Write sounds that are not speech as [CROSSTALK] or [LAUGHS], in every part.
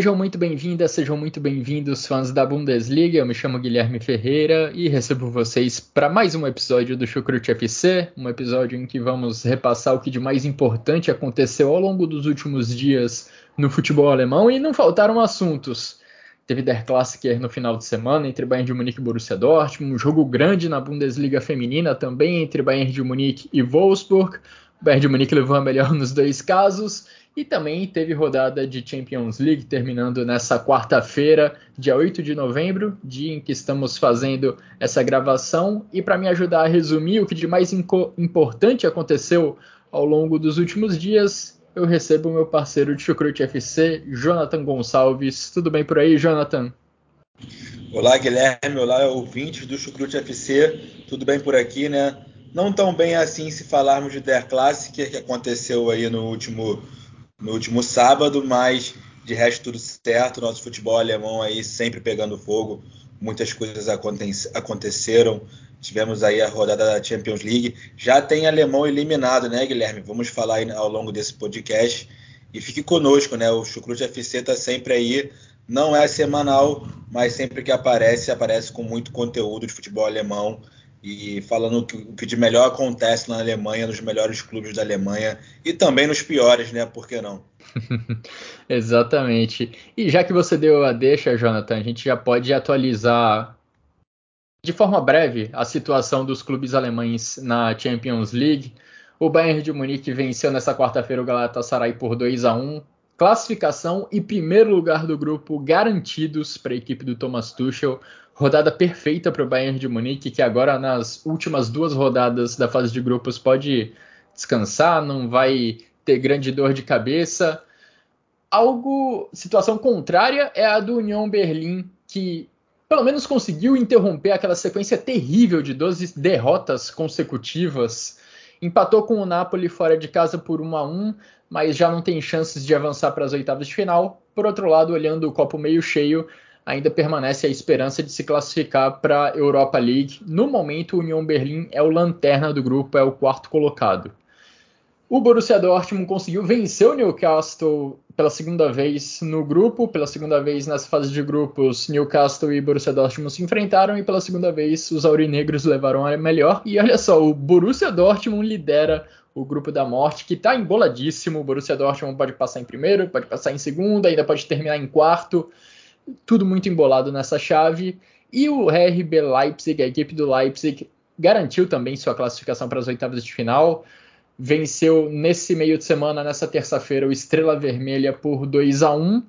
Sejam muito bem-vindas, sejam muito bem-vindos, fãs da Bundesliga. Eu me chamo Guilherme Ferreira e recebo vocês para mais um episódio do Chucrute FC, um episódio em que vamos repassar o que de mais importante aconteceu ao longo dos últimos dias no futebol alemão e não faltaram assuntos. Teve Der Klassiker no final de semana entre Bayern de Munique e Borussia Dortmund, um jogo grande na Bundesliga feminina também entre Bayern de Munique e Wolfsburg. O Bayern de Munique levou a melhor nos dois casos e também teve rodada de Champions League terminando nessa quarta-feira, dia 8 de novembro, dia em que estamos fazendo essa gravação. E para me ajudar a resumir o que de mais importante aconteceu ao longo dos últimos dias, eu recebo meu parceiro de Chucrute FC, Jonathan Gonçalves. Tudo bem por aí, Jonathan? Olá, Guilherme. Olá, ouvintes do Chucrute FC. Tudo bem por aqui, né? Não tão bem assim se falarmos de Der Classic, que aconteceu aí no último no último sábado, mas de resto tudo certo. Nosso futebol alemão aí sempre pegando fogo, muitas coisas aconteceram. Tivemos aí a rodada da Champions League. Já tem alemão eliminado, né, Guilherme? Vamos falar aí ao longo desse podcast. E fique conosco, né? O Chucrute FC está sempre aí. Não é semanal, mas sempre que aparece, aparece com muito conteúdo de futebol alemão e falando o que de melhor acontece na Alemanha, nos melhores clubes da Alemanha e também nos piores, né? Por que não? [LAUGHS] Exatamente. E já que você deu a deixa, Jonathan, a gente já pode atualizar de forma breve a situação dos clubes alemães na Champions League. O Bayern de Munique venceu nessa quarta-feira o Galatasaray por 2 a 1. Classificação e primeiro lugar do grupo garantidos para a equipe do Thomas Tuchel rodada perfeita para o Bayern de Munique, que agora nas últimas duas rodadas da fase de grupos pode descansar, não vai ter grande dor de cabeça. Algo, situação contrária é a do União Berlim, que pelo menos conseguiu interromper aquela sequência terrível de 12 derrotas consecutivas. Empatou com o Napoli fora de casa por 1 a 1, mas já não tem chances de avançar para as oitavas de final. Por outro lado, olhando o copo meio cheio, ainda permanece a esperança de se classificar para a Europa League. No momento, o União Berlim é o lanterna do grupo, é o quarto colocado. O Borussia Dortmund conseguiu vencer o Newcastle pela segunda vez no grupo, pela segunda vez nas fases de grupos, Newcastle e Borussia Dortmund se enfrentaram e pela segunda vez os aurinegros levaram a melhor. E olha só, o Borussia Dortmund lidera o grupo da morte, que está emboladíssimo. O Borussia Dortmund pode passar em primeiro, pode passar em segundo, ainda pode terminar em quarto tudo muito embolado nessa chave. E o RB Leipzig, a equipe do Leipzig, garantiu também sua classificação para as oitavas de final. Venceu nesse meio de semana, nessa terça-feira, o Estrela Vermelha por 2 a 1.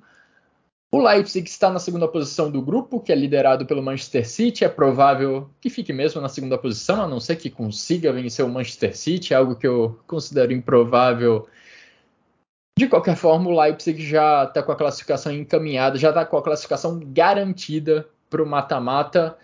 O Leipzig está na segunda posição do grupo, que é liderado pelo Manchester City. É provável que fique mesmo na segunda posição, a não ser que consiga vencer o Manchester City, algo que eu considero improvável de qualquer forma, o Leipzig já está com a classificação encaminhada, já está com a classificação garantida para o mata-mata.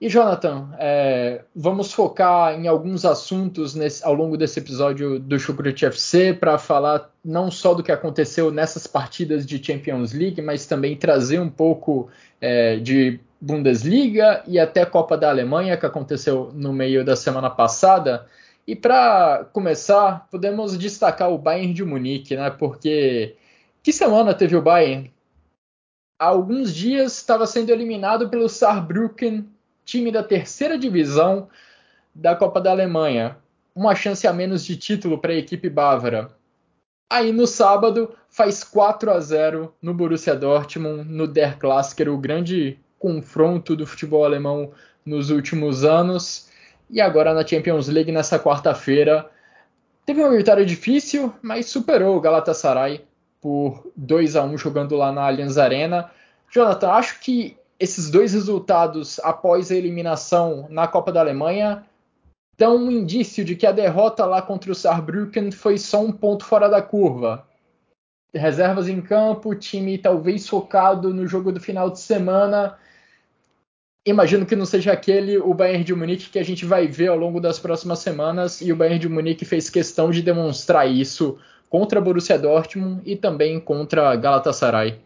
E Jonathan, é, vamos focar em alguns assuntos nesse, ao longo desse episódio do Chucrute FC para falar não só do que aconteceu nessas partidas de Champions League, mas também trazer um pouco é, de Bundesliga e até Copa da Alemanha que aconteceu no meio da semana passada. E para começar, podemos destacar o Bayern de Munique, né? Porque que semana teve o Bayern? Há alguns dias estava sendo eliminado pelo Saarbrücken, time da terceira divisão da Copa da Alemanha. Uma chance a menos de título para a equipe bávara. Aí no sábado faz 4 a 0 no Borussia Dortmund, no Der Klassiker, o grande confronto do futebol alemão nos últimos anos. E agora na Champions League, nessa quarta-feira, teve uma vitória difícil, mas superou o Galatasaray por 2 a 1 jogando lá na Allianz Arena. Jonathan, acho que esses dois resultados após a eliminação na Copa da Alemanha dão um indício de que a derrota lá contra o Saarbrücken foi só um ponto fora da curva. Reservas em campo, time talvez focado no jogo do final de semana imagino que não seja aquele o Bayern de Munique que a gente vai ver ao longo das próximas semanas e o Bayern de Munique fez questão de demonstrar isso contra Borussia Dortmund e também contra Galatasaray.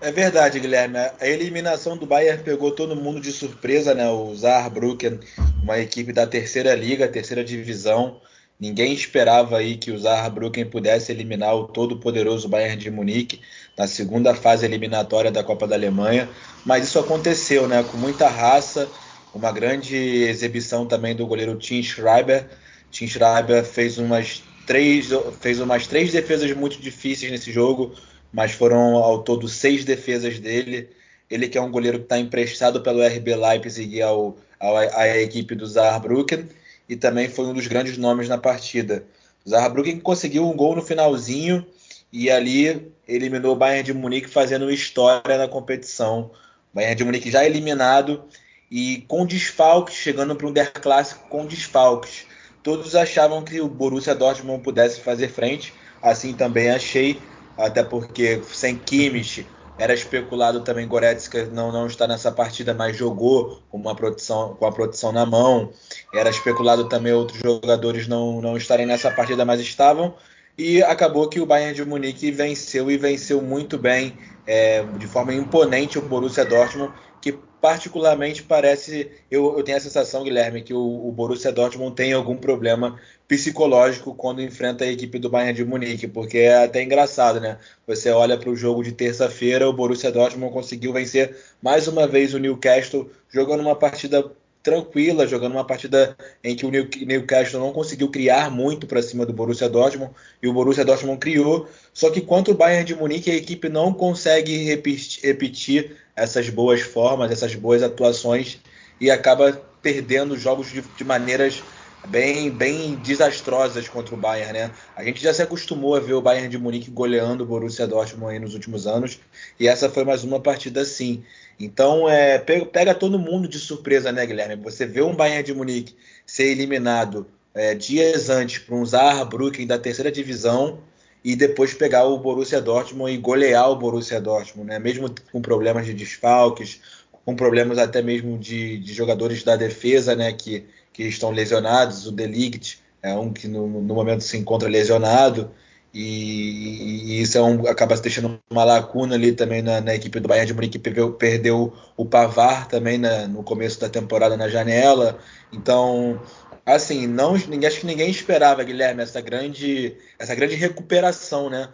É verdade, Guilherme. A eliminação do Bayern pegou todo mundo de surpresa, né? O Saarbrücken, uma equipe da terceira liga, terceira divisão, Ninguém esperava aí que o Saarbrücken pudesse eliminar o todo-poderoso Bayern de Munique na segunda fase eliminatória da Copa da Alemanha, mas isso aconteceu, né? Com muita raça, uma grande exibição também do goleiro Tim Schreiber. Tim Schreiber fez umas três, fez umas três defesas muito difíceis nesse jogo, mas foram ao todo seis defesas dele. Ele que é um goleiro que está emprestado pelo RB Leipzig ao, ao, à equipe do Saarbrücken e também foi um dos grandes nomes na partida. O Saarbrücken conseguiu um gol no finalzinho e ali eliminou o Bayern de Munique fazendo história na competição. O Bayern de Munique já eliminado e com desfalques, chegando para um Der Clássico com desfalques. Todos achavam que o Borussia Dortmund pudesse fazer frente, assim também achei, até porque sem Kimmich, era especulado também Goretzka não, não está nessa partida, mas jogou com, uma proteção, com a proteção na mão. Era especulado também outros jogadores não, não estarem nessa partida, mas estavam. E acabou que o Bayern de Munique venceu e venceu muito bem, é, de forma imponente, o Borussia Dortmund, que particularmente parece, eu, eu tenho a sensação, Guilherme, que o, o, Borussia Dortmund tem algum problema psicológico quando enfrenta a equipe do Bayern de Munique, porque é até engraçado, né? Você olha para o jogo de terça-feira, o Borussia Dortmund conseguiu vencer mais uma vez o Newcastle, jogando uma partida tranquila, jogando uma partida em que o Newcastle não conseguiu criar muito para cima do Borussia Dortmund e o Borussia Dortmund criou. Só que contra o Bayern de Munique a equipe não consegue repetir, essas boas formas, essas boas atuações e acaba perdendo jogos de, de maneiras bem, bem desastrosas contra o Bayern, né? A gente já se acostumou a ver o Bayern de Munique goleando o Borussia Dortmund aí nos últimos anos e essa foi mais uma partida assim. Então, é, pega todo mundo de surpresa, né, Guilherme? Você vê um Bayern de Munique ser eliminado é, dias antes para um Saarbrücken da terceira divisão e depois pegar o Borussia Dortmund e golear o Borussia Dortmund, né? Mesmo com problemas de desfalques, com problemas até mesmo de, de jogadores da defesa, né? Que, que estão lesionados. O Delict é um que no, no momento se encontra lesionado. E, e, isso é um, acaba deixando uma lacuna ali também na, na equipe do Bayern de Munique, que perdeu, o Pavar também na, no começo da temporada na janela. Então, assim, não, acho que ninguém esperava, Guilherme, essa grande, essa grande recuperação né,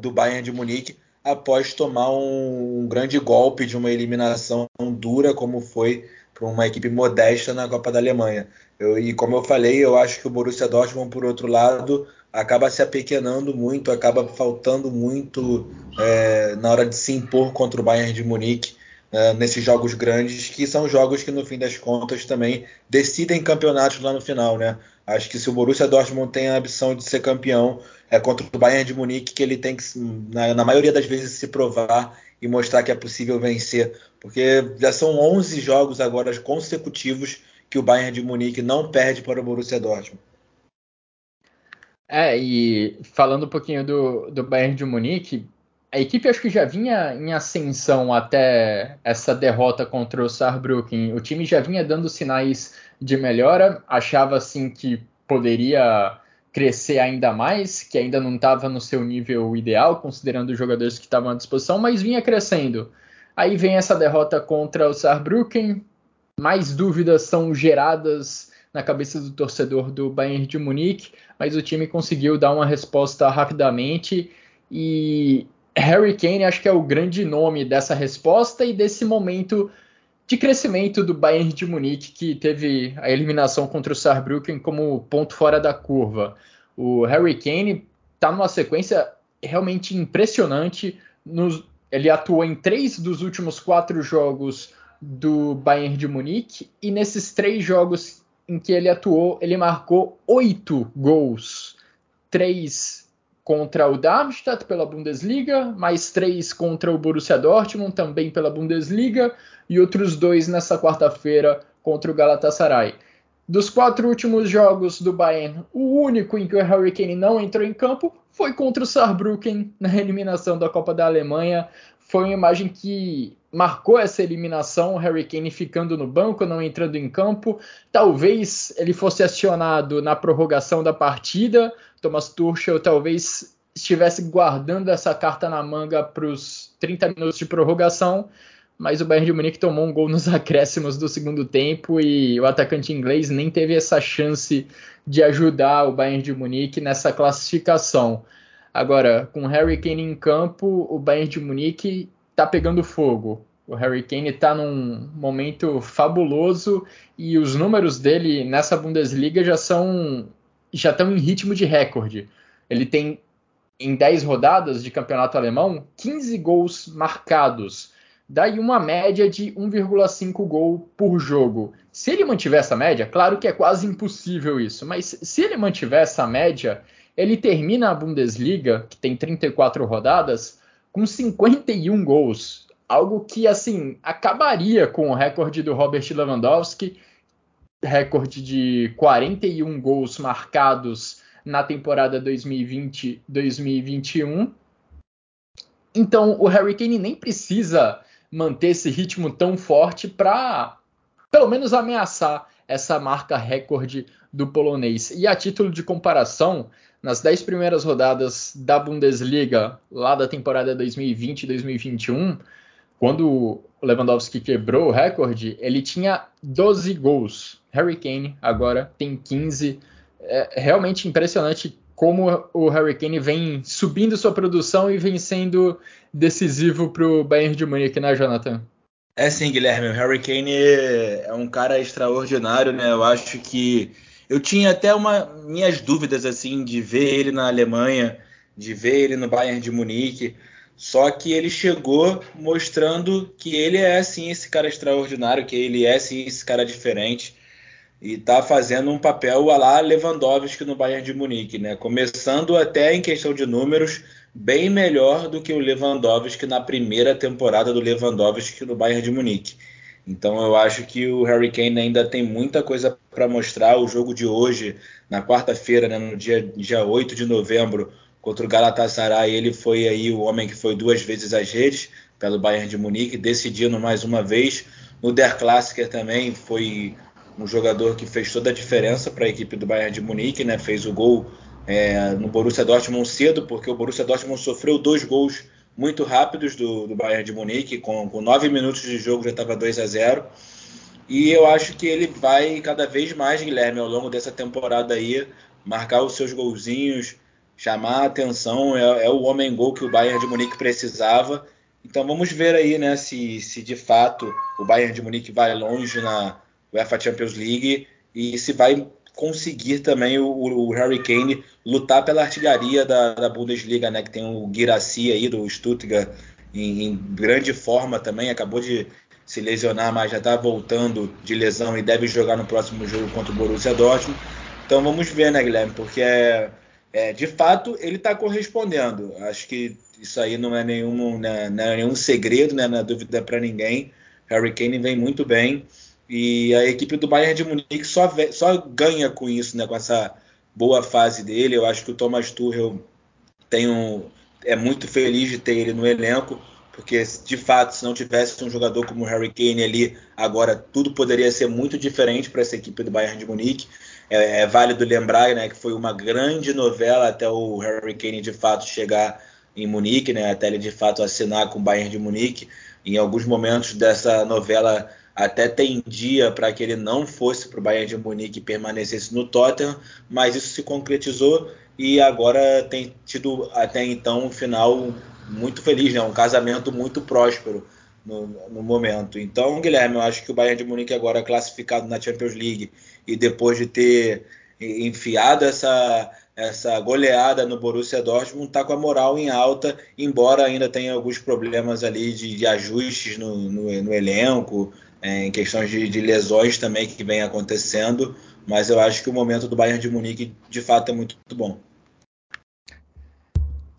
do Bayern de Munique após tomar um, um grande golpe de uma eliminação dura como foi para uma equipe modesta na Copa da Alemanha. Eu, e como eu falei, eu acho que o Borussia Dortmund, por outro lado, acaba se apequenando muito, acaba faltando muito é, na hora de se impor contra o Bayern de Munique é, nesses jogos grandes, que são jogos que no fim das contas também decidem campeonatos lá no final, né? Acho que se o Borussia Dortmund tem a ambição de ser campeão, é contra o Bayern de Munique que ele tem que, na, na maioria das vezes, se provar e mostrar que é possível vencer, porque já são 11 jogos agora consecutivos que o Bayern de Munique não perde para o Borussia Dortmund. É, e falando um pouquinho do, do Bayern de Munique, a equipe acho que já vinha em ascensão até essa derrota contra o Saarbrücken. O time já vinha dando sinais de melhora, achava assim que poderia crescer ainda mais, que ainda não estava no seu nível ideal, considerando os jogadores que estavam à disposição, mas vinha crescendo. Aí vem essa derrota contra o Saarbrücken, mais dúvidas são geradas na cabeça do torcedor do Bayern de Munique, mas o time conseguiu dar uma resposta rapidamente e Harry Kane acho que é o grande nome dessa resposta e desse momento de crescimento do Bayern de Munique que teve a eliminação contra o Saarbrücken como ponto fora da curva. O Harry Kane está numa sequência realmente impressionante. Nos, ele atuou em três dos últimos quatro jogos do Bayern de Munique e nesses três jogos em que ele atuou, ele marcou oito gols. Três contra o Darmstadt pela Bundesliga, mais três contra o Borussia Dortmund também pela Bundesliga e outros dois nessa quarta-feira contra o Galatasaray. Dos quatro últimos jogos do Bayern, o único em que o Harry Kane não entrou em campo foi contra o Saarbrücken na eliminação da Copa da Alemanha. Foi uma imagem que marcou essa eliminação, o Harry Kane ficando no banco, não entrando em campo. Talvez ele fosse acionado na prorrogação da partida. Thomas Tuchel talvez estivesse guardando essa carta na manga para os 30 minutos de prorrogação, mas o Bayern de Munique tomou um gol nos [LAUGHS] acréscimos do segundo tempo e o atacante inglês nem teve essa chance de ajudar o Bayern de Munique nessa classificação. Agora, com Harry Kane em campo, o Bayern de Munique está pegando fogo. O Harry Kane está num momento fabuloso e os números dele nessa Bundesliga já são já estão em ritmo de recorde. Ele tem em 10 rodadas de campeonato alemão 15 gols marcados. Daí uma média de 1,5 gol por jogo. Se ele mantiver essa média, claro que é quase impossível isso, mas se ele mantiver essa média, ele termina a Bundesliga, que tem 34 rodadas, com 51 gols. Algo que, assim, acabaria com o recorde do Robert Lewandowski, recorde de 41 gols marcados na temporada 2020-2021. Então, o Harry Kane nem precisa manter esse ritmo tão forte para, pelo menos, ameaçar essa marca recorde do polonês. E a título de comparação, nas 10 primeiras rodadas da Bundesliga, lá da temporada 2020-2021, quando o Lewandowski quebrou o recorde, ele tinha 12 gols. Harry Kane agora tem 15. É realmente impressionante como o Harry Kane vem subindo sua produção e vem sendo decisivo para o Bayern de Munique, né, Jonathan? É sim, Guilherme. O Harry Kane é um cara extraordinário, né? Eu acho que eu tinha até uma, minhas dúvidas assim de ver ele na Alemanha, de ver ele no Bayern de Munique. Só que ele chegou mostrando que ele é assim esse cara extraordinário, que ele é sim esse cara diferente e está fazendo um papel a lá Lewandowski no Bayern de Munique, né? Começando até em questão de números bem melhor do que o Lewandowski na primeira temporada do Lewandowski no Bayern de Munique. Então eu acho que o Harry Kane ainda tem muita coisa para mostrar. O jogo de hoje, na quarta-feira, né, no dia, dia 8 de novembro, contra o Galatasaray, ele foi aí o homem que foi duas vezes às redes pelo Bayern de Munique, decidindo mais uma vez. No Der Klassiker também foi um jogador que fez toda a diferença para a equipe do Bayern de Munique, né? Fez o gol é, no Borussia Dortmund cedo, porque o Borussia Dortmund sofreu dois gols muito rápidos do, do Bayern de Munique, com, com nove minutos de jogo já estava 2 a 0 e eu acho que ele vai cada vez mais, Guilherme, ao longo dessa temporada aí, marcar os seus golzinhos, chamar a atenção, é, é o homem-gol que o Bayern de Munique precisava. Então vamos ver aí, né, se, se de fato o Bayern de Munique vai longe na UEFA Champions League e se vai conseguir também o, o, Harry Kane lutar pela artilharia da, da, Bundesliga, né? Que tem o Guirassy aí do Stuttgart em, em, grande forma também, acabou de se lesionar, mas já está voltando de lesão e deve jogar no próximo jogo contra o Borussia Dortmund. Então vamos ver, né, Guilherme? Porque é, é de fato ele está correspondendo. Acho que isso aí não é nenhum, né, não é nenhum segredo, né, não é dúvida para ninguém. Harry Kane vem muito bem. E a equipe do Bayern de Munique só, só ganha com isso, né, com essa boa fase dele. Eu acho que o Thomas Tuchel tem um, é muito feliz de ter ele no elenco, porque de fato, se não tivesse um jogador como o Harry Kane ali, agora tudo poderia ser muito diferente para essa equipe do Bayern de Munique. É, é, válido lembrar né, que foi uma grande novela até o Harry Kane de fato chegar em Munique, né, até ele de fato assinar com o Bayern de Munique. Em alguns momentos dessa novela até tendia para que ele não fosse para o Bayern de Munique e permanecesse no Tottenham, mas isso se concretizou e agora tem tido até então um final muito feliz, né? um casamento muito próspero no, no, momento. Então, Guilherme, eu acho que o Bayern de Munique agora classificado na Champions League e depois de ter enfiado essa, essa goleada no Borussia Dortmund, está com a moral em alta, embora ainda tenha alguns problemas ali de, de ajustes no, no, no elenco, é, em questões de, de, lesões também que vem acontecendo, mas eu acho que o momento do Bayern de Munique de fato é muito, muito bom.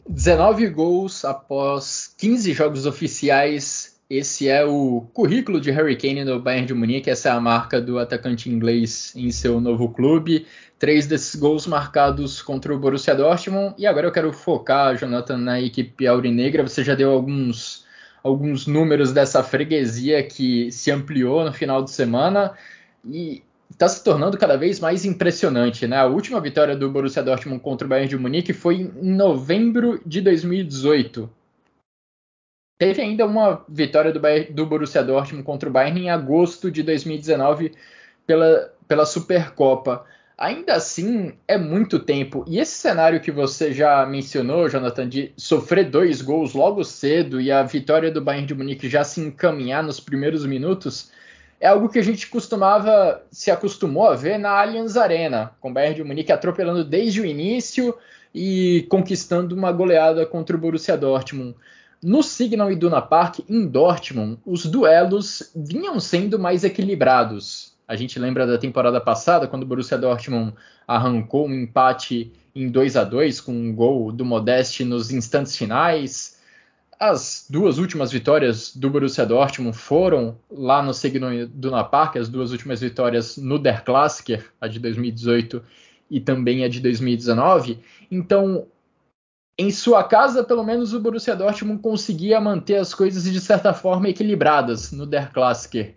19 gols após 15 jogos oficiais. Esse é o currículo de Harry Kane no Bayern de Munique. Essa é a marca do atacante inglês em seu novo clube. Três desses gols marcados contra o Borussia Dortmund. E agora eu quero focar, Jonathan, na equipe aurinegra. Você já deu alguns alguns números dessa freguesia que se ampliou no final de semana e está se tornando cada vez mais impressionante, né? A última vitória do Borussia Dortmund contra o Bayern de Munique foi em novembro de 2018. Teve ainda uma vitória do, do Borussia Dortmund contra o Bayern em agosto de 2019 pela, pela Supercopa. Ainda assim, é muito tempo. E esse cenário que você já mencionou, Jonathan, de sofrer dois gols logo cedo e a vitória do Bayern de Munique já se encaminhar nos primeiros minutos, é algo que a gente costumava, se acostumou a ver na Allianz Arena, com o Bayern de Munique atropelando desde o início e conquistando uma goleada contra o Borussia Dortmund. No Signal Iduna Park, em Dortmund, os duelos vinham sendo mais equilibrados. A gente lembra da temporada passada, quando o Borussia Dortmund arrancou um empate em 2 a 2 com um gol do Modeste nos instantes finais. As duas últimas vitórias do Borussia Dortmund foram lá no Signal Iduna Park, as duas últimas vitórias no Der Klassiker, a de 2018 e também a de 2019. Então, em sua casa, pelo menos o Borussia Dortmund conseguia manter as coisas de certa forma equilibradas no Der Klassiker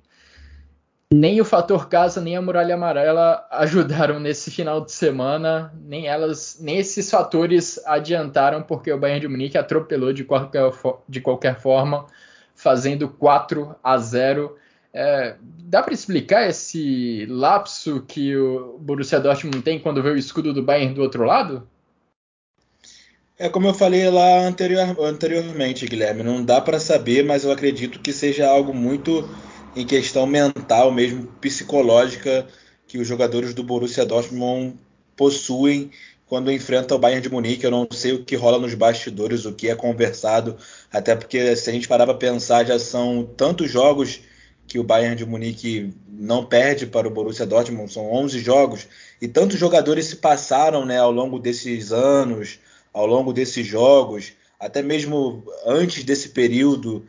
nem o fator casa nem a muralha amarela ajudaram nesse final de semana, nem elas, nem esses fatores adiantaram porque o Bayern de Munique atropelou de qualquer, de qualquer forma, fazendo 4 a 0. É, dá para explicar esse lapso que o Borussia Dortmund tem quando vê o escudo do Bayern do outro lado? É como eu falei lá anterior, anteriormente, Guilherme, não dá para saber, mas eu acredito que seja algo muito em questão mental mesmo, psicológica, que os jogadores do Borussia Dortmund possuem quando enfrentam o Bayern de Munique. Eu não sei o que rola nos bastidores, o que é conversado, até porque se a gente parar para pensar, já são tantos jogos que o Bayern de Munique não perde para o Borussia Dortmund, são 11 jogos, e tantos jogadores se passaram né, ao longo desses anos, ao longo desses jogos, até mesmo antes desse período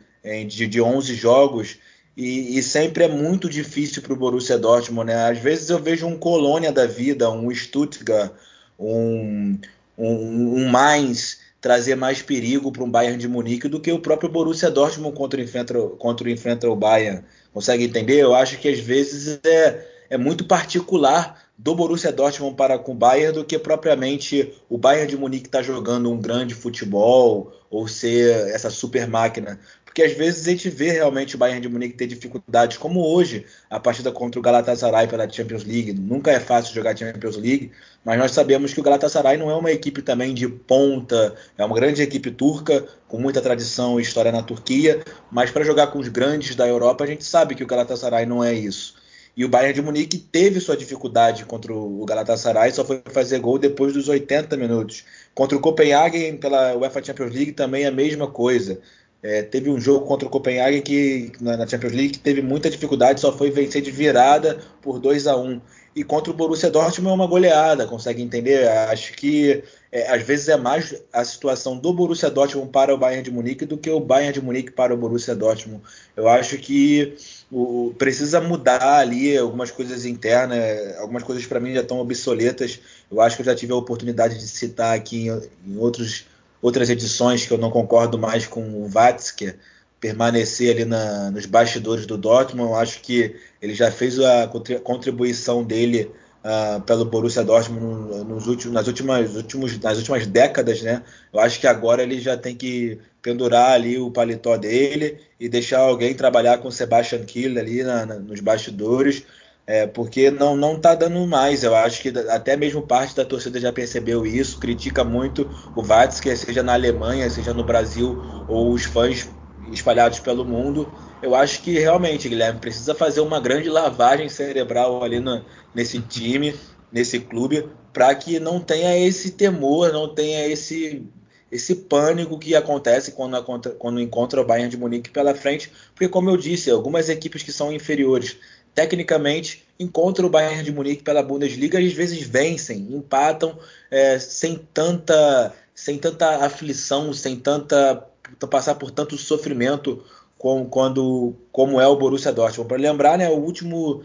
de, de 11 jogos, e, e, sempre é muito difícil para o Borussia Dortmund, né? Às vezes eu vejo um Colônia da vida, um Stuttgart, um, um, um Mainz trazer mais perigo para um Bayern de Munique do que o próprio Borussia Dortmund contra, enfrenta, contra enfrenta o Bayern. Consegue entender? Eu acho que às vezes é, é muito particular do Borussia Dortmund para com o Bayern do que propriamente o Bayern de Munique está jogando um grande futebol ou ser essa super máquina. Porque às vezes a gente vê realmente o Bayern de Munique ter dificuldades, como hoje, a partida contra o Galatasaray pela Champions League. Nunca é fácil jogar Champions League, mas nós sabemos que o Galatasaray não é uma equipe também de ponta, é uma grande equipe turca, com muita tradição e história na Turquia, mas para jogar com os grandes da Europa, a gente sabe que o Galatasaray não é isso. E o Bayern de Munique teve sua dificuldade contra o Galatasaray, só foi fazer gol depois dos 80 minutos. Contra o Copenhagen pela UEFA Champions League também é a mesma coisa. É, teve um jogo contra o Copenhagen que na, Champions League que teve muita dificuldade, só foi vencer de virada por 2 a 1 E contra o Borussia Dortmund é uma goleada, consegue entender? Acho que é, às vezes é mais a situação do Borussia Dortmund para o Bayern de Munique do que o Bayern de Munique para o Borussia Dortmund. Eu acho que o, precisa mudar ali algumas coisas internas, algumas coisas para mim já estão obsoletas. Eu acho que eu já tive a oportunidade de citar aqui em, em outros, outras edições que eu não concordo mais com o Watzke permanecer ali na, nos bastidores do Dortmund. Eu acho que ele já fez a contribuição dele uh, pelo Borussia Dortmund nos últimos, nas, últimas, últimos, nas últimas décadas, né? Eu acho que agora ele já tem que pendurar ali o paletó dele e deixar alguém trabalhar com o Sebastian Kiel ali na, na, nos bastidores, é, porque não não está dando mais. Eu acho que até mesmo parte da torcida já percebeu isso, critica muito o Watzke, seja na Alemanha, seja no Brasil, ou os fãs espalhados pelo mundo. Eu acho que realmente, Guilherme, precisa fazer uma grande lavagem cerebral ali no, nesse time, nesse clube, para que não tenha esse temor, não tenha esse esse pânico que acontece quando, quando encontra o Bayern de Munique pela frente, porque como eu disse, algumas equipes que são inferiores tecnicamente encontram o Bayern de Munique pela Bundesliga e às vezes vencem, empatam é, sem tanta sem tanta aflição, sem tanta passar por tanto sofrimento como, quando, como é o Borussia Dortmund. Para lembrar, né, o último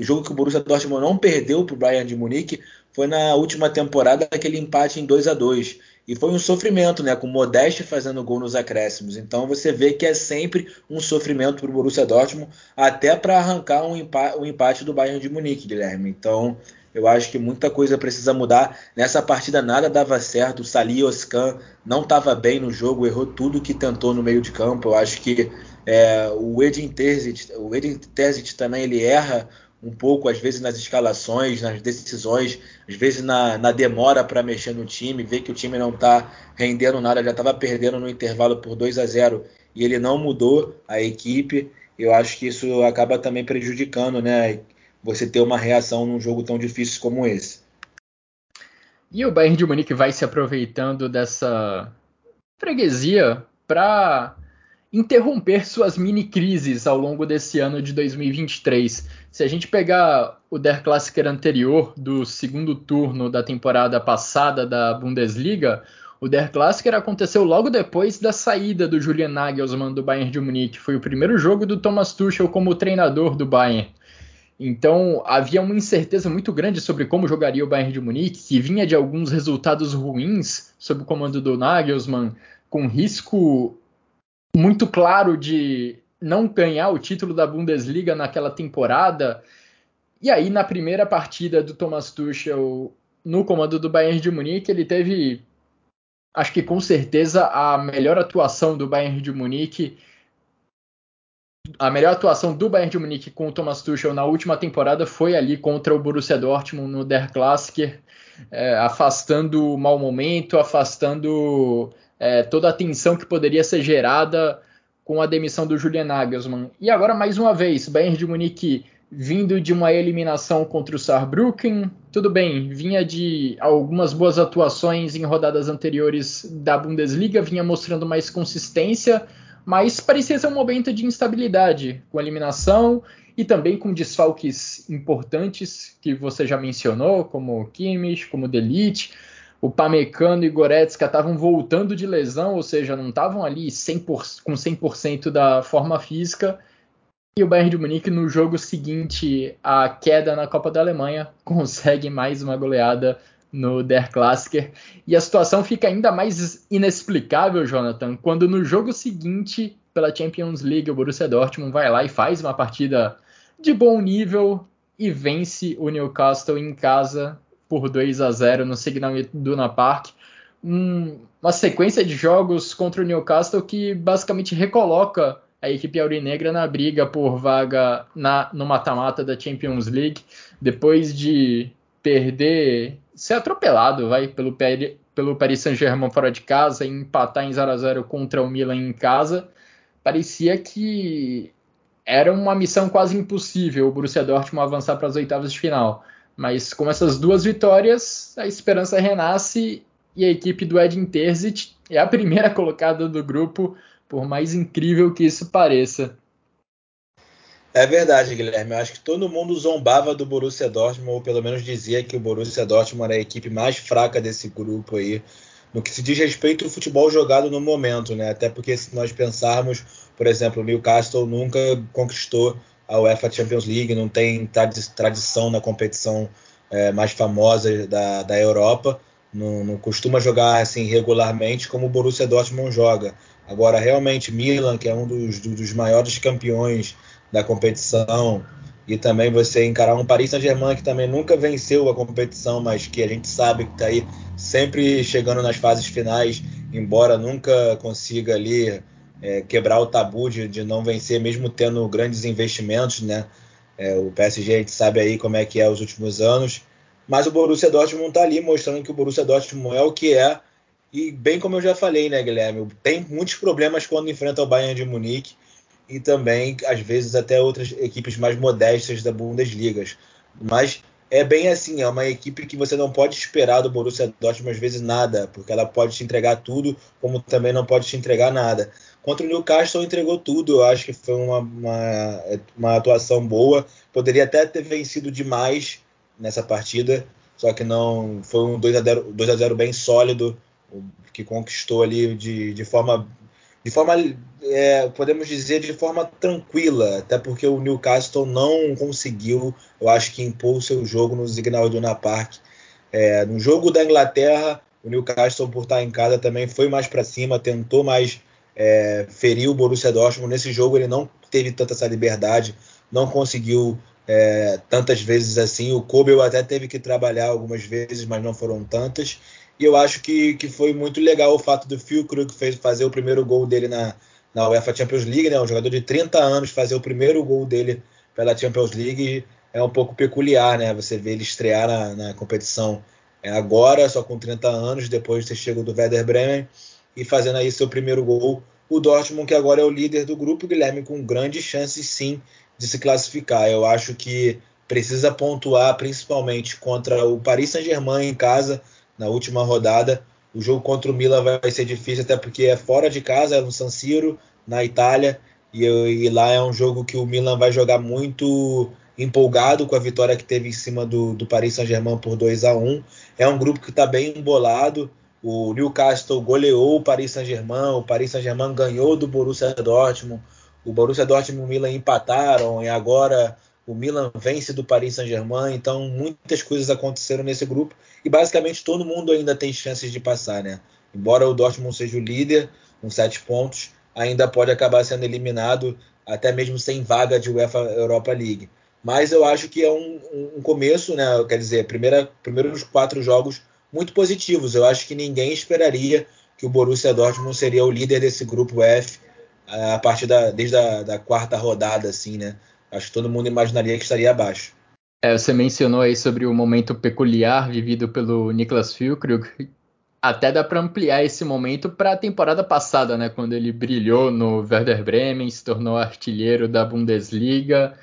jogo que o Borussia Dortmund não perdeu para o Bayern de Munique foi na última temporada aquele empate em 2 a 2 e foi um sofrimento, né, com o Modeste fazendo gol nos acréscimos. Então você vê que é sempre um sofrimento para o Borussia Dortmund, até para arrancar um empate, um empate do Bayern de Munique, Guilherme. Então Eu acho que muita coisa precisa mudar. Nessa partida nada dava certo. O Salih Oscan não estava bem no jogo, errou tudo que tentou no meio de campo. Eu acho que é, o Edin Terzic, o Edin Terzic também ele erra um pouco, às vezes nas escalações, nas decisões, às vezes na, na demora para mexer no time, ver que o time não está rendendo nada, já estava perdendo no intervalo por 2 a 0 e ele não mudou a equipe. Eu acho que isso acaba também prejudicando, né? Você ter uma reação num jogo tão difícil como esse. E o Bayern de Munique vai se aproveitando dessa freguesia para interromper suas mini crises ao longo desse ano de 2023. Se a gente pegar o Der Klassiker anterior do segundo turno da temporada passada da Bundesliga, o Der Klassiker aconteceu logo depois da saída do Julian Nagelsmann do Bayern de Munique. Foi o primeiro jogo do Thomas Tuchel como treinador do Bayern. Então havia uma incerteza muito grande sobre como jogaria o Bayern de Munique, que vinha de alguns resultados ruins sob o comando do Nagelsmann, com risco muito claro de não ganhar o título da Bundesliga naquela temporada. E aí, na primeira partida do Thomas Tuchel no comando do Bayern de Munique, ele teve, acho que com certeza, a melhor atuação do Bayern de Munique. A melhor atuação do Bayern de Munique com o Thomas Tuchel na última temporada foi ali contra o Borussia Dortmund no Der Klassiker, é, afastando o mau momento, afastando é, toda a tensão que poderia ser gerada com a demissão do Julian Nagelsmann. E agora, mais uma vez, Bayern de Munique vindo de uma eliminação contra o Saarbrücken, tudo bem, vinha de algumas boas atuações em rodadas anteriores da Bundesliga, vinha mostrando mais consistência, mas parecia ser um momento de instabilidade, com eliminação e também com desfalques importantes que você já mencionou, como Kimmich, como Delite, o Pamecano e Goretzka estavam voltando de lesão, ou seja, não estavam ali 100%, com 100% da forma física. E o Bayern de Munique, no jogo seguinte à queda na Copa da Alemanha, [LAUGHS] consegue mais uma goleada no Der Klassiker. E a situação fica ainda mais inexplicável, Jonathan, quando no jogo seguinte, pela Champions League, o Borussia Dortmund vai lá e faz uma partida de bom nível e vence o Newcastle em casa por 2 a 0 no Signal Iduna Park. Um, uma sequência de jogos contra o Newcastle que basicamente recoloca a equipe aurinegra na briga por vaga na, no mata-mata da Champions League, depois de perder, ser atropelado vai, pelo, pelo Paris Saint-Germain fora de casa e empatar em 0 a 0 contra o Milan em casa. Parecia que era uma missão quase impossível o Borussia Dortmund avançar para as oitavas de final. Mas com essas duas vitórias, a esperança renasce e a equipe do Edin Terzic é a primeira [LAUGHS] colocada do grupo, por mais incrível que isso pareça. É verdade, Guilherme. Eu acho que todo mundo zombava do Borussia Dortmund, ou pelo menos dizia que o Borussia Dortmund era a equipe mais fraca desse grupo aí, no que se diz respeito ao futebol jogado no momento, né? Até porque se nós pensarmos, por exemplo, o Newcastle nunca conquistou a UEFA Champions League, não tem tradição na competição é, mais famosa da, da Europa, não, não, costuma jogar assim regularmente como o Borussia Dortmund joga. Agora, realmente, Milan, que é um dos, dos maiores campeões da competição, e também você encarar um Paris Saint-Germain que também nunca venceu a competição, mas que a gente sabe que está aí sempre chegando nas fases finais, embora nunca consiga ali é, quebrar o tabu de, de, não vencer, mesmo tendo grandes investimentos, né? É, o PSG a gente sabe aí como é que é os últimos anos, mas o Borussia Dortmund está ali mostrando que o Borussia Dortmund é o que é. E bem como eu já falei, né, Guilherme, tem muitos problemas quando enfrenta o Bayern de Munique e também às vezes até outras equipes mais modestas da Bundesliga, mas é bem assim, é uma equipe que você não pode esperar do Borussia Dortmund às vezes nada, porque ela pode te entregar tudo, como também não pode te entregar nada. Contra o Newcastle entregou tudo, eu acho que foi uma, uma, uma atuação boa. Poderia até ter vencido demais nessa partida, só que não foi um 2 a 0 2 a 0 bem sólido que conquistou ali de, de forma de forma é, podemos dizer de forma tranquila até porque o Newcastle não conseguiu eu acho que impor o seu jogo no Signal Iduna Park é, no jogo da Inglaterra o Newcastle por estar em casa também foi mais para cima tentou mais é, feriu o Borussia Dortmund. Nesse jogo ele não teve tanta essa liberdade, não conseguiu é, tantas vezes assim. O Kobe até teve que trabalhar algumas vezes, mas não foram tantas. E eu acho que, que foi muito legal o fato do Phil Krug fez fazer o primeiro gol dele na, na UEFA Champions League, né? Um jogador de 30 anos fazer o primeiro gol dele pela Champions League é um pouco peculiar, né? Você vê ele estrear na, na competição é, agora, só com 30 anos, depois de ter chegado do Werder Bremen e fazendo aí seu primeiro gol. O Dortmund, que agora é o líder do grupo, Guilherme, com grandes chances sim de se classificar. Eu acho que precisa pontuar principalmente contra o Paris Saint-Germain em casa na última rodada. O jogo contra o Milan vai ser difícil, até porque é fora de casa, é no San Siro, na Itália, e, e lá é um jogo que o Milan vai jogar muito empolgado com a vitória que teve em cima do, do Paris Saint-Germain por 2 a 1 É um grupo que está bem embolado. O Newcastle goleou o Paris Saint-Germain, o Paris Saint-Germain ganhou do Borussia Dortmund, o Borussia Dortmund e o Milan empataram e agora o Milan vence do Paris Saint-Germain, então muitas coisas aconteceram nesse grupo e basicamente todo mundo ainda tem chances de passar, né? Embora o Dortmund seja o líder com sete pontos, ainda pode acabar sendo eliminado até mesmo sem vaga de UEFA Europa League. Mas eu acho que é um, um começo, né? Quer dizer, primeira, primeiros quatro jogos muito positivos. Eu acho que ninguém esperaria que o Borussia Dortmund seria o líder desse grupo F a partir da desde a da quarta rodada, assim, né? Acho que todo mundo imaginaria que estaria abaixo. É, você mencionou aí sobre o momento peculiar vivido pelo Niklas Füllkrug. Até dá para ampliar esse momento para a temporada passada, né? Quando ele brilhou no Werder Bremen, se tornou artilheiro da Bundesliga,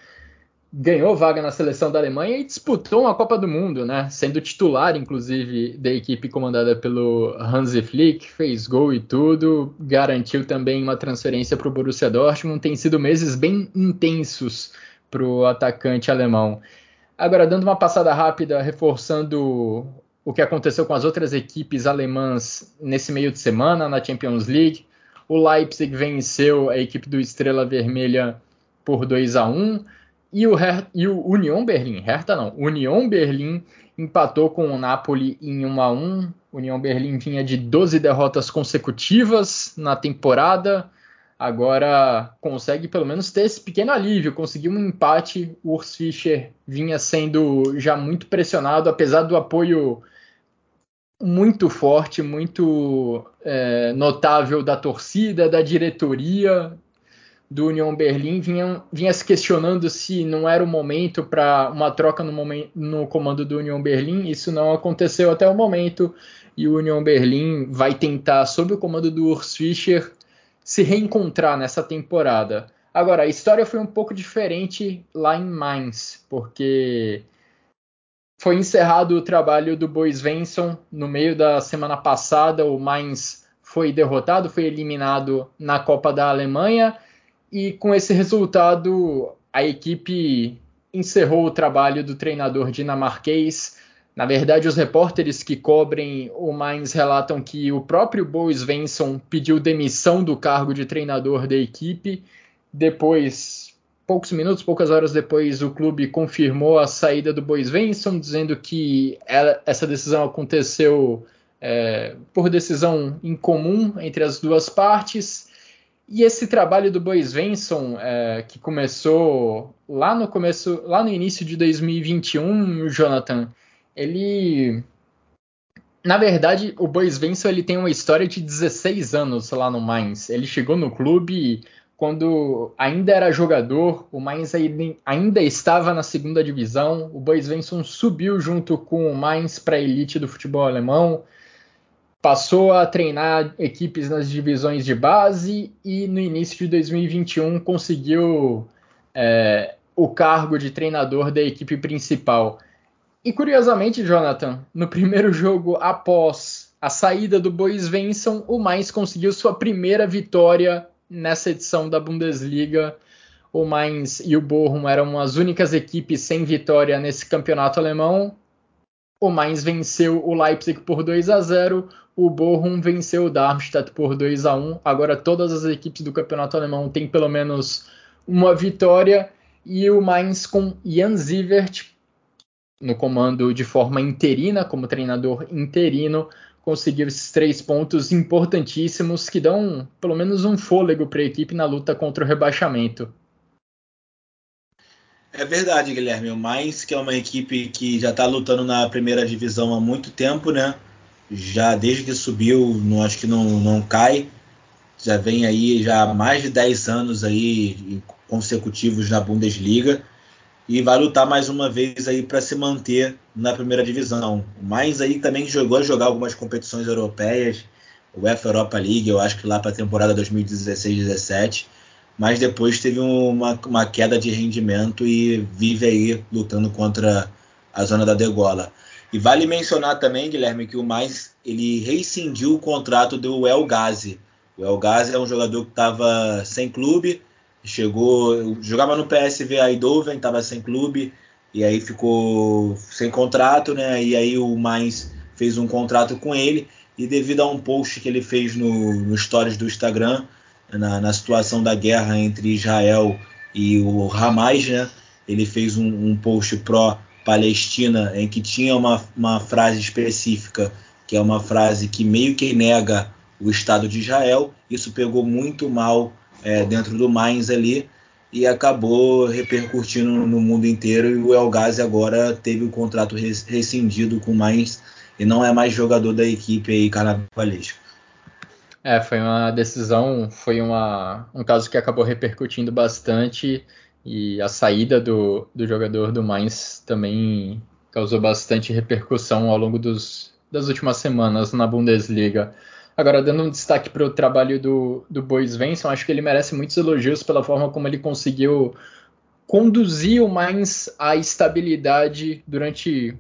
ganhou vaga na seleção da Alemanha e disputou uma Copa do Mundo, né? Sendo titular, inclusive, da equipe comandada pelo Hansi Flick, fez gol e tudo, garantiu também uma transferência para o Borussia Dortmund. Tem sido meses bem intensos para o atacante alemão. Agora, dando uma passada rápida, reforçando o que aconteceu com as outras equipes alemãs nesse meio de semana na Champions League. O Leipzig venceu a equipe do Estrela Vermelha por 2 a 1 e o, Her e o Union Berlim, Hertha não, Union Berlim empatou com o Napoli em 1 a 1. Union Berlim vinha de 12 derrotas consecutivas na temporada agora consegue pelo menos ter esse pequeno alívio, conseguiu um empate. O Urs Fischer vinha sendo já muito pressionado, apesar do apoio muito forte, muito é, notável da torcida, da diretoria do Union Berlim, vinha, vinha se questionando se não era o momento para uma troca no, momento, no comando do Union Berlim. Isso não aconteceu até o momento e o Union Berlim vai tentar, sob o comando do Urs Fischer, se reencontrar nessa temporada. Agora, a história foi um pouco diferente lá em Mainz, porque foi encerrado o trabalho do Bois Venson no meio da semana passada. O Mainz foi derrotado, foi eliminado na Copa da Alemanha, e com esse resultado, a equipe encerrou o trabalho do treinador dinamarquês na verdade, os repórteres que cobrem o Mainz relatam que o próprio Bois Svensson pediu demissão do cargo de treinador da equipe. Depois, poucos minutos, poucas horas depois, o clube confirmou a saída do Bois Svensson, dizendo que essa decisão aconteceu é, por decisão incomum entre as duas partes. E esse trabalho do Bois Svensson, é, que começou lá no começo, lá no início de 2021, Jonathan, ele na verdade, o Bois Venson ele tem uma história de 16 anos lá no Mainz. Ele chegou no clube quando ainda era jogador, o Mainz ainda estava na segunda divisão. O Bois Venson subiu junto com o Mainz para a elite do futebol alemão, passou a treinar equipes nas divisões de base e no início de 2021 conseguiu é, o cargo de treinador da equipe principal. E curiosamente, Jonathan, no primeiro jogo após a saída do Bois Venson, o Mainz conseguiu sua primeira vitória nessa edição da Bundesliga. O Mainz e o Bochum eram as únicas equipes sem vitória nesse campeonato alemão. O Mainz venceu o Leipzig por 2 a 0, o Bochum venceu o Darmstadt por 2 a 1. Agora todas as equipes do campeonato alemão têm pelo menos uma vitória e o Mainz com Jan Sievert no comando de forma interina, como treinador interino, conseguiu esses três pontos importantíssimos que dão pelo menos um fôlego para a equipe na luta contra o rebaixamento. É verdade, Guilherme. O Mais, que é uma equipe que já está lutando na primeira divisão há muito tempo, né? Já desde que subiu, não, acho que não, não cai. Já vem aí já há mais de 10 anos aí consecutivos na Bundesliga e vai lutar mais uma vez aí para se manter na primeira divisão. Mas aí também jogou a jogar algumas competições europeias, o UEFA Europa League, eu acho que lá para a temporada 2016-17, mas depois teve uma, uma queda de rendimento e vive aí lutando contra a zona da degola. E vale mencionar também, Guilherme, que o mais ele rescindiu o contrato do El Ghazi. O El é um jogador que estava sem clube, chegou, jogava no PSV Eindhoven, estava sem clube e aí ficou sem contrato, né? E aí o mais fez um contrato com ele e devido a um post que ele fez no, no stories do Instagram na, na situação da guerra entre Israel e o Hamas, né? Ele fez um, um post pró Palestina em que tinha uma, uma frase específica que é uma frase que meio que nega o Estado de Israel. Isso pegou muito mal é, dentro do Mainz ali e acabou repercutindo no mundo inteiro e o El Ghazi agora teve o contrato rescindido com o Mainz e não é mais jogador da equipe aí carnavalesca. É, foi uma decisão, foi uma, um caso que acabou repercutindo bastante e a saída do, do jogador do Mainz também causou bastante repercussão ao longo dos, das últimas semanas na Bundesliga. Agora, dando um destaque para o trabalho do, do Venson, acho que ele merece muitos elogios pela forma como ele conseguiu conduzir o Mainz à estabilidade durante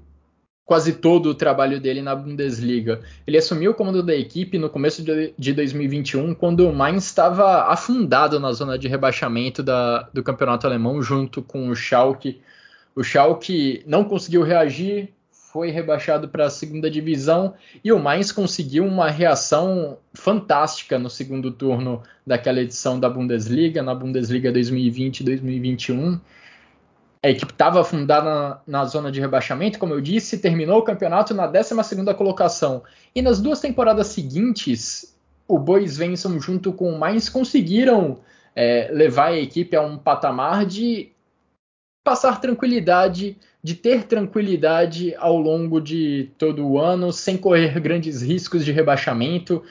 quase todo o trabalho dele na Bundesliga. Ele assumiu o comando da equipe no começo de, de 2021, quando o Mainz estava afundado na zona de rebaixamento da, do campeonato alemão, junto com o Schalke. O Schalke não conseguiu reagir, foi rebaixado para a segunda divisão e o Mainz conseguiu uma reação fantástica no segundo turno daquela edição da Bundesliga, na Bundesliga 2020-2021. A equipe estava afundada na, na, zona de rebaixamento, como eu disse, terminou o campeonato na 12ª colocação. E nas duas temporadas seguintes, o Bois Venson junto com o Mainz conseguiram é, levar a equipe a um patamar de passar tranquilidade de ter tranquilidade ao longo de todo o ano, sem correr grandes riscos de rebaixamento.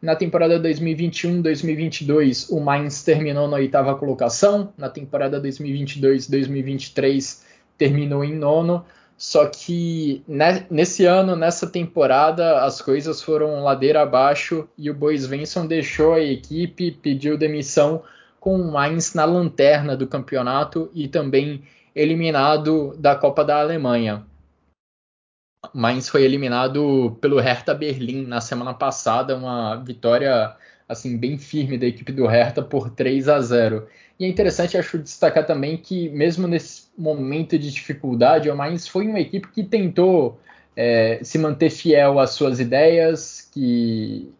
Na temporada 2021-2022, o Mainz terminou na oitava colocação. Na temporada 2022-2023, terminou em nono. Só que nesse ano, nessa temporada, as coisas foram ladeira abaixo e o Bois Venson deixou a equipe, pediu demissão com o Mainz na lanterna do campeonato e também eliminado da Copa da Alemanha. Mainz foi eliminado pelo Hertha Berlim na semana passada, uma vitória assim bem firme da equipe do Hertha por 3 a 0. E é interessante acho destacar também que mesmo nesse momento de dificuldade, o Mainz foi uma equipe que tentou é, se manter fiel às suas ideias, que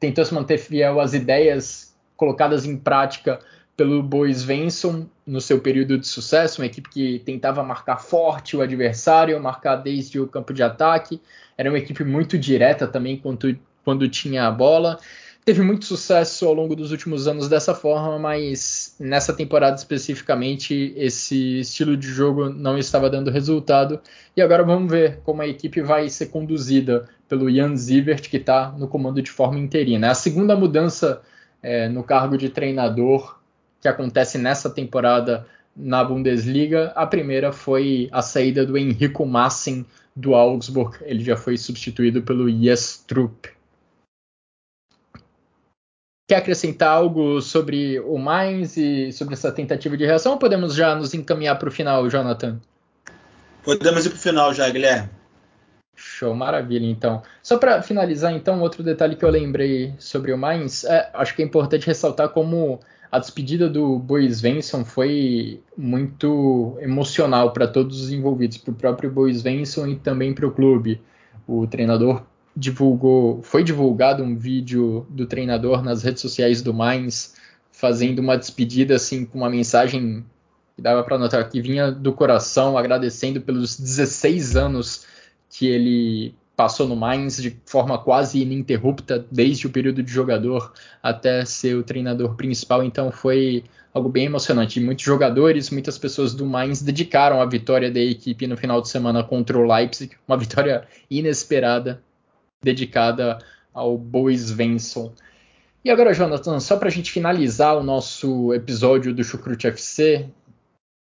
tentou se manter fiel às ideias colocadas em prática pelo Bois Venson no seu período de sucesso, uma equipe que tentava marcar forte o adversário, marcar desde o campo de ataque, era uma equipe muito direta também quando, quando tinha a bola. Teve muito sucesso ao longo dos últimos anos dessa forma, mas nessa temporada especificamente esse estilo de jogo não estava dando resultado. E agora vamos ver como a equipe vai ser conduzida pelo Jan Zivert, que está no comando de forma interina. É a segunda mudança é, no cargo de treinador que acontece nessa temporada na Bundesliga. A primeira foi a saída do Henrico Massin do Augsburg. Ele já foi substituído pelo Yestrup. Quer acrescentar algo sobre o Mainz e sobre essa tentativa de reação ou podemos já nos encaminhar para o final, Jonathan? Podemos ir para o final já, Guilherme. Show, maravilha, então. Só para finalizar, então, outro detalhe que eu lembrei sobre o Mainz, é, acho que é importante ressaltar como a despedida do Bois Venson foi muito emocional para todos os envolvidos, para o próprio Bois Venson e também para o clube. O treinador divulgou, foi divulgado um vídeo do treinador nas redes sociais do Mainz, fazendo uma despedida assim com uma mensagem que dava para notar que vinha do coração, agradecendo pelos 16 anos que ele passou no Mainz de forma quase ininterrupta, desde o período de jogador até ser o treinador principal, então foi algo bem emocionante. Muitos jogadores, muitas pessoas do Mainz dedicaram a vitória da equipe no final de semana contra o Leipzig, uma vitória inesperada, dedicada ao Bois Venson. E agora, Jonathan, só para a gente finalizar o nosso episódio do Chucrute FC,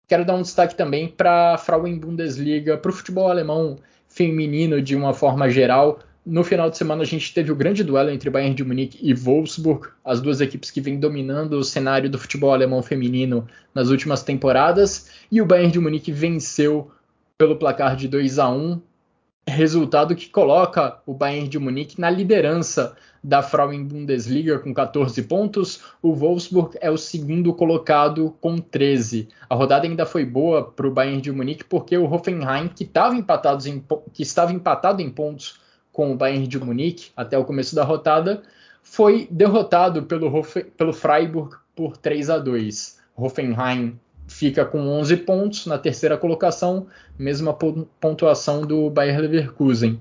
quero dar um destaque também para a Frauen Bundesliga, para o futebol alemão feminino de uma forma geral. No final de semana a gente teve o grande duelo entre Bayern de Munique e Wolfsburg, as duas equipes que vêm dominando o cenário do futebol alemão feminino nas últimas temporadas, e o Bayern de Munique venceu pelo placar de 2 a 1, resultado que coloca o Bayern de Munique na liderança da Frauen Bundesliga com 14 pontos. O Wolfsburg é o segundo colocado com 13. A rodada ainda foi boa para o Bayern de Munique porque o Hoffenheim, que, estava empatado em, que estava empatado em pontos com o Bayern de Munique até o começo da rodada, foi derrotado pelo, pelo Freiburg por 3 a 2. Hoffenheim fica com 11 pontos na terceira colocação, mesma pontuação do Bayer Leverkusen.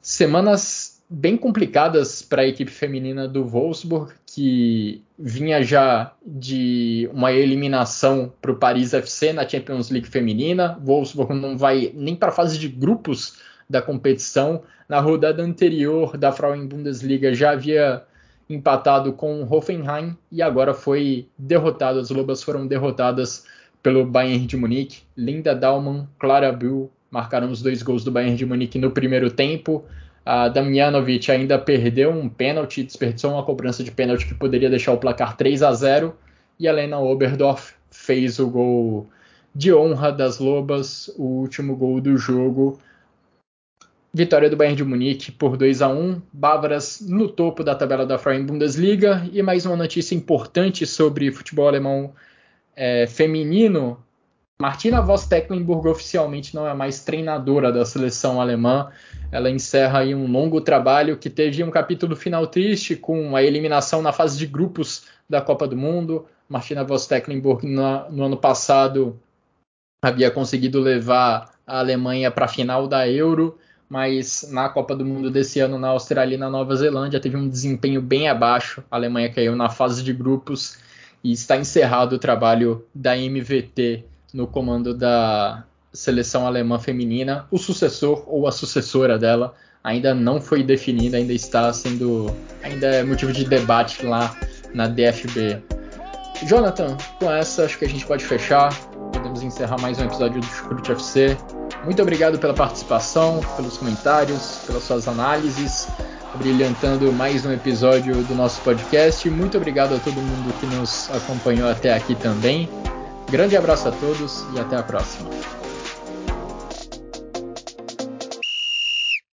Semanas bem complicadas para a equipe feminina do Wolfsburg, que vinha já de uma eliminação para o Paris FC na Champions League feminina. Wolfsburg não vai nem para a fase de grupos da competição. Na rodada anterior da Frauen Bundesliga já havia empatado com Hoffenheim e agora foi derrotado. As Lobas foram derrotadas pelo Bayern de Munique. Linda Dalman, Clara Bühl marcaram os dois gols do Bayern de Munique no primeiro tempo. A Damjanovic ainda perdeu um pênalti, desperdiçou uma cobrança de pênalti que poderia deixar o placar 3 a 0. E a Lena Oberdorf fez o gol de honra das Lobas, o último gol do jogo. Vitória do Bayern de Munique por 2 a 1 Bávaras no topo da tabela da Frauen Bundesliga. E mais uma notícia importante sobre futebol alemão é, feminino. Martina Voss Tecklenburg oficialmente não é mais treinadora da seleção alemã. Ela encerra um longo trabalho que teve um capítulo final triste com a eliminação na fase de grupos da Copa do Mundo. Martina Voss Tecklenburg no ano passado havia conseguido levar a Alemanha para a final da Euro mas na Copa do Mundo desse ano na Austrália e na Nova Zelândia teve um desempenho bem abaixo. A Alemanha caiu na fase de grupos e está encerrado o trabalho da MVT no comando da seleção alemã feminina. O sucessor ou a sucessora dela ainda não foi definida, ainda está sendo ainda é motivo de debate lá na DFB. Jonathan, com essa acho que a gente pode fechar. Podemos encerrar mais um episódio do Chucrute FC. Muito obrigado pela participação, pelos comentários, pelas suas análises, brilhantando mais um episódio do nosso podcast. Muito obrigado a todo mundo que nos acompanhou até aqui também. Grande abraço a todos e até a próxima.